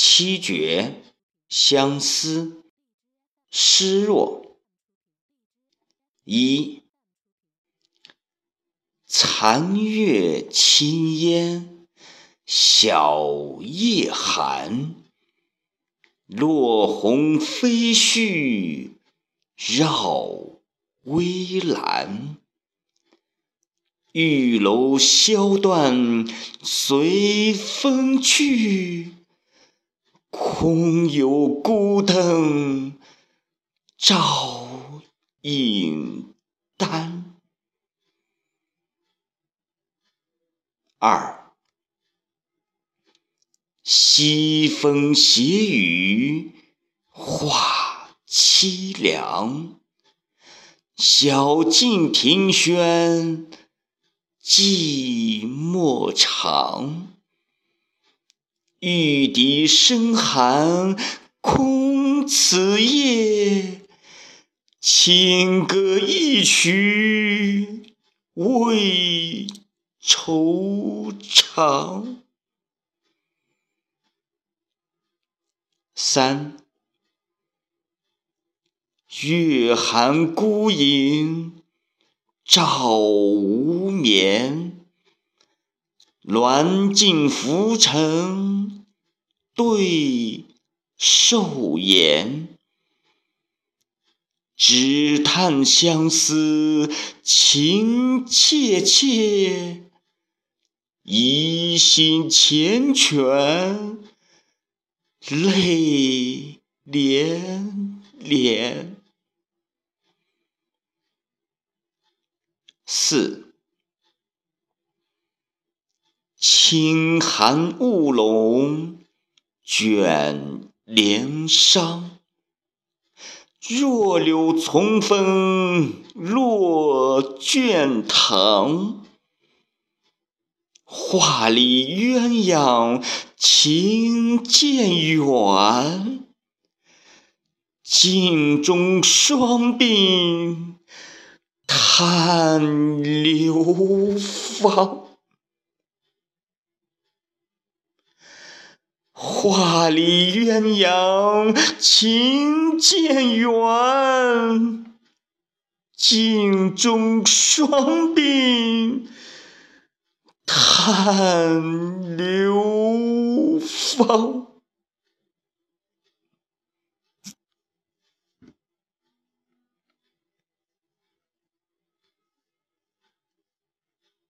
七绝，相思，失落。一，残月清烟，小夜寒。落红飞絮，绕微澜。玉楼箫断随风去，空有孤灯照影单。二，西风斜雨画凄凉，晓镜庭轩。寂寞长，玉笛声寒空此夜，清歌一曲为惆怅。三，月寒孤影。照无眠，鸾镜浮沉对瘦颜。只叹相思情切切，疑心缱绻泪涟涟。四，清寒雾笼卷帘裳，弱柳从风落卷堂。画里鸳鸯情渐远，镜中双鬓。叹流芳，画里鸳鸯情渐远，镜中双鬓叹流芳。